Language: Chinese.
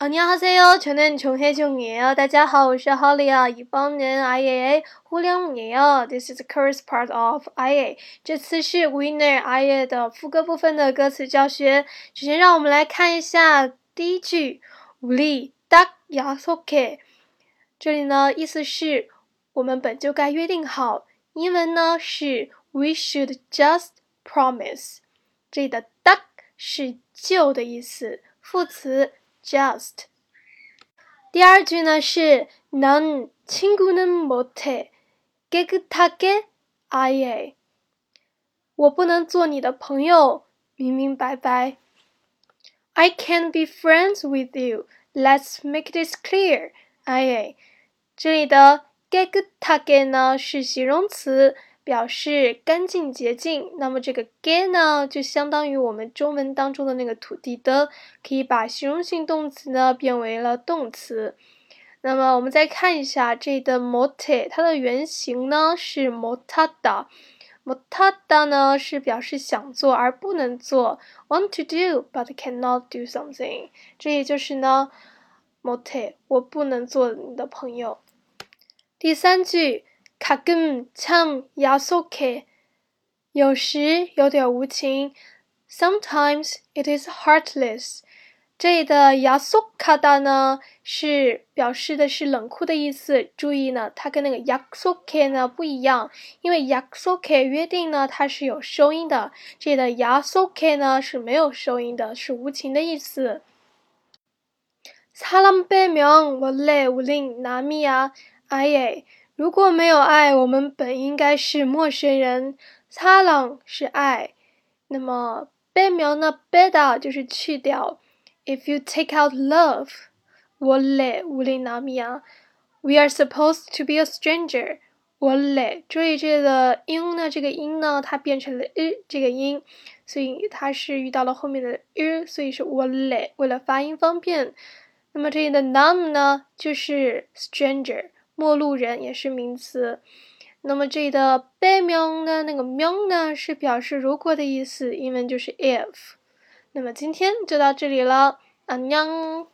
안녕하세요저는정혜정이에요大家好，我是 Holly 啊。이번엔 IAA 후렴이에요 ，This is the chorus part of IA。这次是 Winner IA 的副歌部分的歌词教学。首先，让我们来看一下第一句，우리딱약속 해。 这里呢，意思是我们本就该约定好。英文呢是 We should just promise。这里的딱是就的意思，副词。 just。第二句呢是난친구는못해깨끗하게아예我不能做你的朋友，明明白白。I can't be friends with you. Let's make this clear. 아예这里的깨끗하게呢是形容词。 表示干净洁净，那么这个 ge 呢，就相当于我们中文当中的那个土地的，可以把形容性动词呢变为了动词。那么我们再看一下这的 mote，它的原型呢是 motada，motada 呢是表示想做而不能做，want to do but cannot do something，这也就是呢 mote，我不能做你的朋友。第三句。가끔참야속 해， 有时有点无情。Sometimes it is heartless。这里的야속하다呢，是表示的是冷酷的意思。注意呢，它跟那个약속해呢不一样，因为약속 해约定呢，它是有收音的。这里的야속해呢是没有收音的，是无情的意思。사람빼면원래우린남이야아 예。 如果没有爱，我们本应该是陌生人。擦朗是爱，那么被描呢？被的就是去掉。If you take out love，我嘞乌里纳米亚，We are supposed to be a stranger。我累，注意这个音呢，这个音呢，它变成了 i 这个音，所以它是遇到了后面的 i，所以是我累。为了发音方便，那么这里的 nam 呢，就是 stranger。陌路人也是名词，那么这里的被명는那个명呢是表示如果的意思，英文就是 if。那么今天就到这里了，안녕